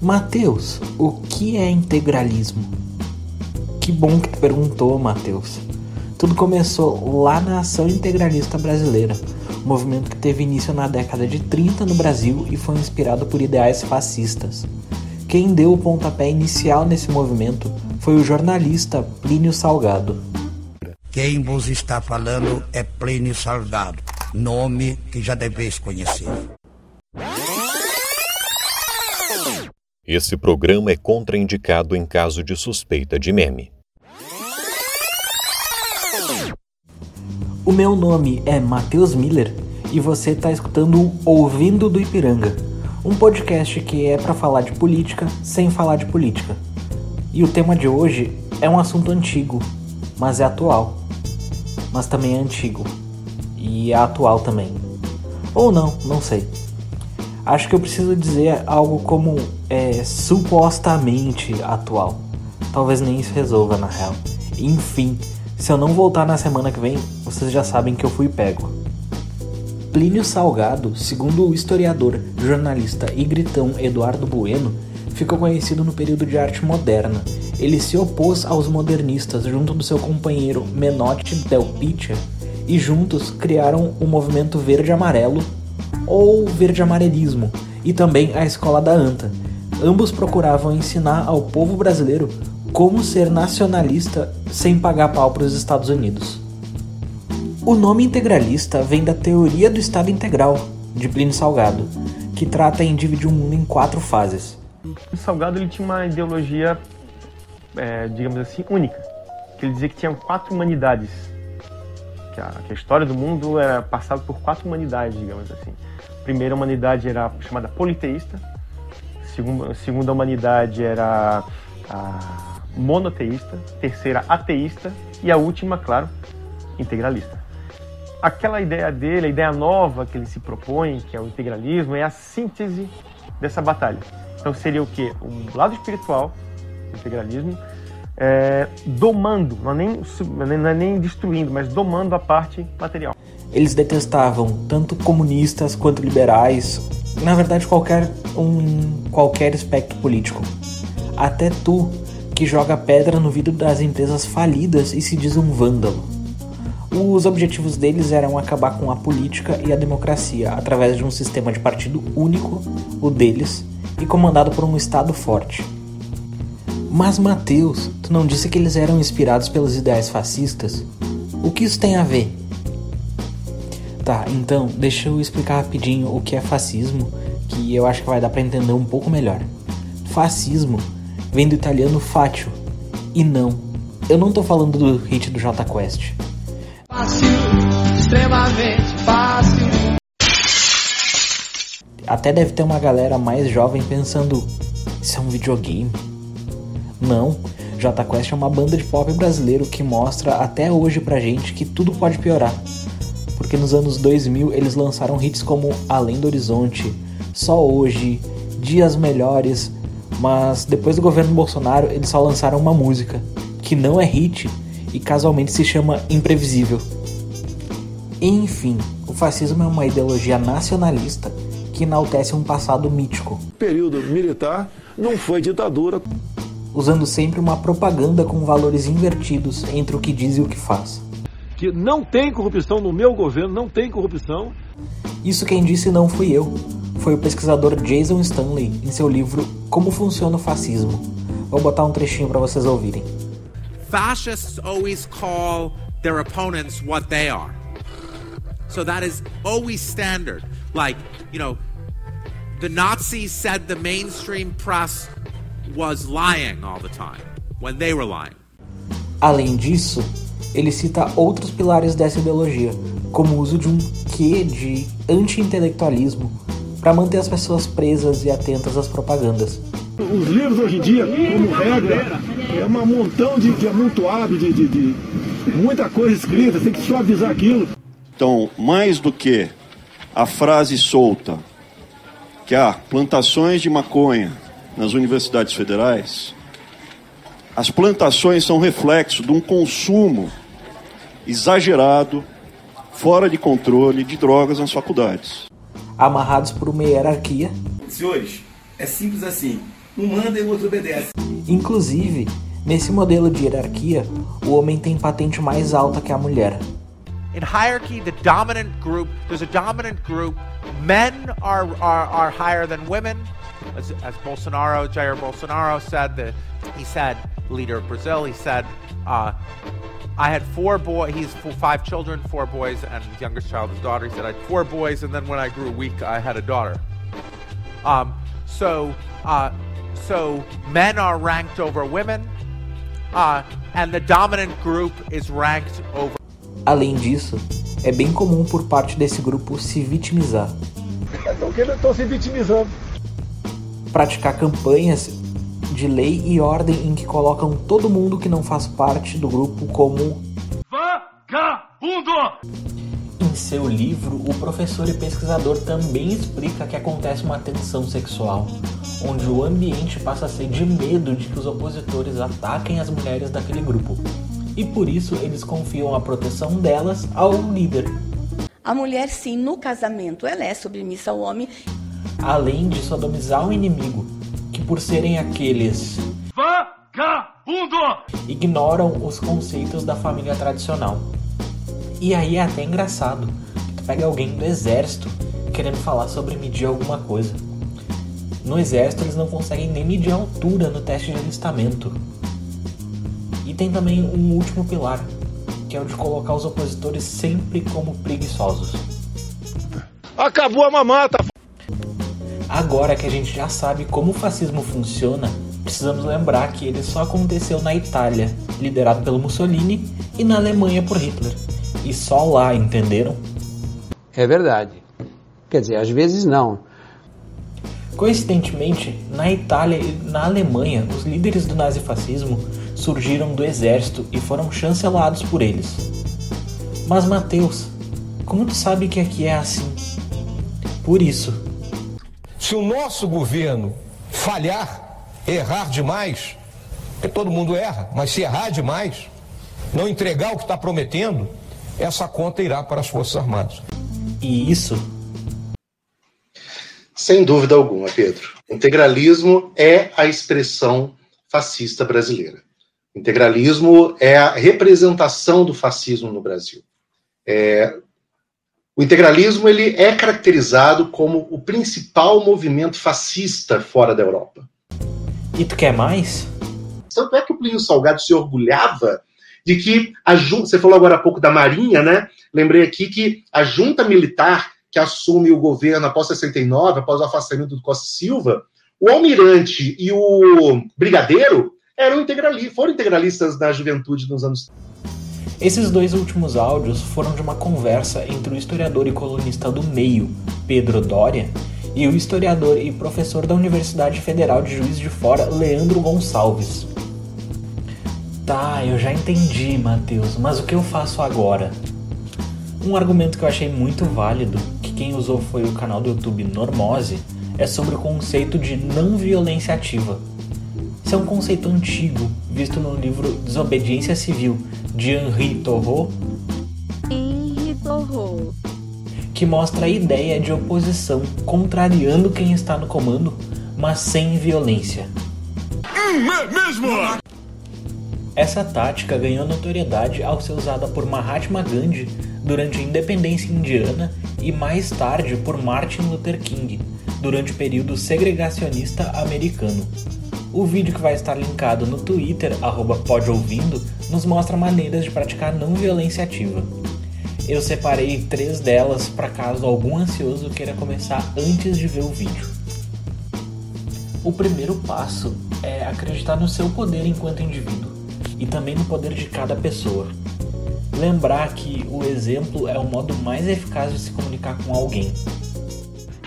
Mateus, o que é integralismo? Que bom que tu perguntou, Mateus. Tudo começou lá na Ação Integralista Brasileira, um movimento que teve início na década de 30 no Brasil e foi inspirado por ideais fascistas. Quem deu o pontapé inicial nesse movimento foi o jornalista Plínio Salgado. Quem vos está falando é Plínio Salgado, nome que já deveis conhecer. Esse programa é contraindicado em caso de suspeita de meme. O meu nome é Matheus Miller e você está escutando o Ouvindo do Ipiranga, um podcast que é para falar de política sem falar de política. E o tema de hoje é um assunto antigo, mas é atual. Mas também é antigo. E é atual também. Ou não, não sei. Acho que eu preciso dizer algo como é supostamente atual. Talvez nem isso resolva na real. Enfim, se eu não voltar na semana que vem, vocês já sabem que eu fui pego. Plínio Salgado, segundo o historiador, jornalista e gritão Eduardo Bueno, ficou conhecido no período de arte moderna. Ele se opôs aos modernistas junto do seu companheiro Menotti Del Picchia e juntos criaram o movimento verde-amarelo ou verde-amarelismo e também a escola da Anta. Ambos procuravam ensinar ao povo brasileiro como ser nacionalista sem pagar pau para os Estados Unidos. O nome integralista vem da teoria do Estado integral, de Plínio Salgado, que trata em dividir o mundo em quatro fases. O Salgado ele tinha uma ideologia, é, digamos assim, única, que ele dizia que tinha quatro humanidades, que a, que a história do mundo era passada por quatro humanidades, digamos assim. Primeira humanidade era chamada politeísta, segunda, segunda humanidade era a monoteísta, terceira ateísta e a última, claro, integralista. Aquela ideia dele, a ideia nova que ele se propõe, que é o integralismo, é a síntese dessa batalha. Então seria o que? O lado espiritual, integralismo, é, domando, não é, nem, não é nem destruindo, mas domando a parte material. Eles detestavam tanto comunistas quanto liberais, na verdade qualquer um qualquer espectro político. Até tu que joga pedra no vidro das empresas falidas e se diz um vândalo. Os objetivos deles eram acabar com a política e a democracia através de um sistema de partido único, o deles, e comandado por um Estado forte. Mas Mateus, tu não disse que eles eram inspirados pelos ideais fascistas? O que isso tem a ver? Tá, então deixa eu explicar rapidinho o que é fascismo, que eu acho que vai dar para entender um pouco melhor. Fascismo vem do italiano fátio. E não, eu não tô falando do hit do J Quest. Fácil, extremamente fácil. Até deve ter uma galera mais jovem pensando: isso é um videogame? Não, J Quest é uma banda de pop brasileiro que mostra até hoje pra gente que tudo pode piorar. Porque nos anos 2000 eles lançaram hits como Além do Horizonte, Só Hoje, Dias Melhores, mas depois do governo Bolsonaro eles só lançaram uma música, que não é hit e casualmente se chama Imprevisível. Enfim, o fascismo é uma ideologia nacionalista que enaltece um passado mítico. O período militar não foi ditadura. Usando sempre uma propaganda com valores invertidos entre o que diz e o que faz. Que não tem corrupção no meu governo, não tem corrupção. Isso quem disse não fui eu, foi o pesquisador Jason Stanley em seu livro Como Funciona o Fascismo. Vou botar um trechinho para vocês ouvirem. Fascists always call their opponents what they are. So that is always standard. Like, you know, the Nazis said the mainstream press was lying all the time when they were lying. Além disso, ele cita outros pilares dessa ideologia, como o uso de um quê de anti-intelectualismo para manter as pessoas presas e atentas às propagandas. Os livros hoje em dia, como regra, é um montão de, de amontoado, de, de, de muita coisa escrita, tem que suavizar aquilo. Então, mais do que a frase solta que há plantações de maconha nas universidades federais, as plantações são reflexo de um consumo exagerado, fora de controle de drogas nas faculdades amarrados por uma hierarquia. Senhores, é simples assim. Um manda e o outro obedece. Inclusive, nesse modelo de hierarquia, o homem tem patente mais alta que a mulher. In hierarchy, the dominant group, there's a dominant group. Men are, are, are higher than women. As, as Bolsonaro, Jair Bolsonaro said, that he said, leader of Brazil, he said, uh, I had four boys, he's five children, four boys, and his youngest child, his daughter. He said, I had four boys, and then when I grew weak, I had a daughter. Um, so, uh, so men are ranked over women, uh, and the dominant group is ranked over. Além disso, é bem comum por parte desse grupo se vitimizar. Estão se vitimizando. Praticar campanhas de lei e ordem em que colocam todo mundo que não faz parte do grupo como vagabundo. Em seu livro, o professor e pesquisador também explica que acontece uma tensão sexual, onde o ambiente passa a ser de medo de que os opositores ataquem as mulheres daquele grupo. E por isso eles confiam a proteção delas ao líder. A mulher, sim, no casamento, ela é submissa ao homem. Além de sodomizar o inimigo, que por serem aqueles vagabundo ignoram os conceitos da família tradicional. E aí é até engraçado. Tu pega alguém do exército querendo falar sobre medir alguma coisa. No exército eles não conseguem nem medir a altura no teste de alistamento. E tem também um último pilar, que é o de colocar os opositores sempre como preguiçosos. Acabou a mamata. Agora que a gente já sabe como o fascismo funciona, precisamos lembrar que ele só aconteceu na Itália, liderado pelo Mussolini, e na Alemanha por Hitler. E só lá, entenderam? É verdade. Quer dizer, às vezes não. Coincidentemente, na Itália e na Alemanha, os líderes do nazifascismo surgiram do exército e foram chancelados por eles. Mas Mateus, como tu sabe que aqui é assim? Por isso. Se o nosso governo falhar, errar demais, porque todo mundo erra, mas se errar demais, não entregar o que está prometendo, essa conta irá para as Forças Armadas. E isso? Sem dúvida alguma, Pedro. Integralismo é a expressão fascista brasileira. Integralismo é a representação do fascismo no Brasil. É, o integralismo ele é caracterizado como o principal movimento fascista fora da Europa. E tu quer mais? Tanto é que o Plínio Salgado se orgulhava de que a junta, você falou agora há pouco da Marinha, né? Lembrei aqui que a junta militar que assume o governo após 69, após o afastamento do Costa Silva, o almirante e o brigadeiro eram integralistas, foram integralistas da juventude nos anos. Esses dois últimos áudios foram de uma conversa entre o historiador e colunista do Meio, Pedro Doria, e o historiador e professor da Universidade Federal de Juiz de Fora, Leandro Gonçalves. Tá, eu já entendi, Matheus, mas o que eu faço agora? Um argumento que eu achei muito válido, que quem usou foi o canal do YouTube Normose, é sobre o conceito de não violência ativa. Esse é um conceito antigo, visto no livro Desobediência Civil, de Henri Thoreau, Henri Thoreau, que mostra a ideia de oposição, contrariando quem está no comando, mas sem violência. É mesmo? Essa tática ganhou notoriedade ao ser usada por Mahatma Gandhi durante a independência indiana e mais tarde por Martin Luther King durante o período segregacionista americano. O vídeo que vai estar linkado no Twitter, @podouvindo, nos mostra maneiras de praticar não violência ativa. Eu separei três delas para caso algum ansioso queira começar antes de ver o vídeo. O primeiro passo é acreditar no seu poder enquanto indivíduo e também no poder de cada pessoa. Lembrar que o exemplo é o modo mais eficaz de se comunicar com alguém.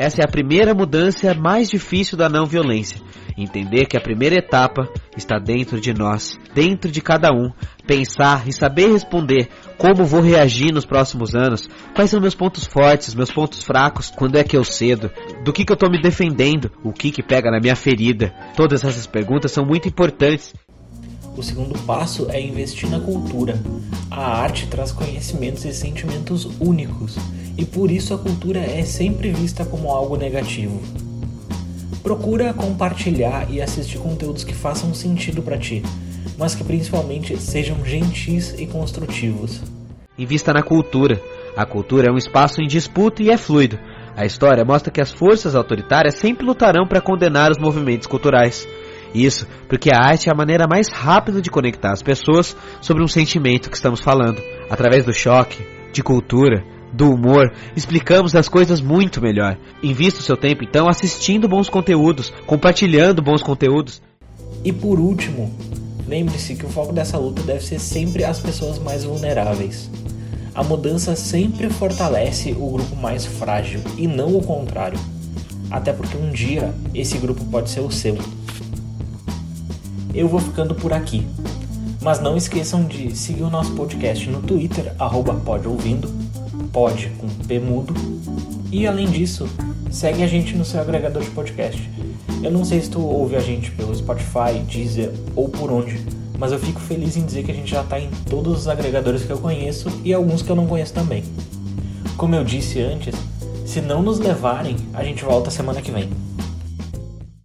Essa é a primeira mudança mais difícil da não violência. Entender que a primeira etapa está dentro de nós, dentro de cada um. Pensar e saber responder como vou reagir nos próximos anos, quais são meus pontos fortes, meus pontos fracos, quando é que eu cedo, do que, que eu estou me defendendo, o que, que pega na minha ferida. Todas essas perguntas são muito importantes. O segundo passo é investir na cultura. A arte traz conhecimentos e sentimentos únicos, e por isso a cultura é sempre vista como algo negativo. Procura compartilhar e assistir conteúdos que façam sentido para ti, mas que principalmente sejam gentis e construtivos. Invista na cultura. A cultura é um espaço em disputa e é fluido. A história mostra que as forças autoritárias sempre lutarão para condenar os movimentos culturais. Isso porque a arte é a maneira mais rápida de conectar as pessoas sobre um sentimento que estamos falando. Através do choque, de cultura, do humor, explicamos as coisas muito melhor. Invista o seu tempo então assistindo bons conteúdos, compartilhando bons conteúdos. E por último, lembre-se que o foco dessa luta deve ser sempre as pessoas mais vulneráveis. A mudança sempre fortalece o grupo mais frágil e não o contrário. Até porque um dia esse grupo pode ser o seu. Eu vou ficando por aqui. Mas não esqueçam de seguir o nosso podcast no Twitter, arroba pod com P mudo. E além disso, segue a gente no seu agregador de podcast. Eu não sei se tu ouve a gente pelo Spotify, Deezer ou por onde, mas eu fico feliz em dizer que a gente já está em todos os agregadores que eu conheço e alguns que eu não conheço também. Como eu disse antes, se não nos levarem, a gente volta semana que vem.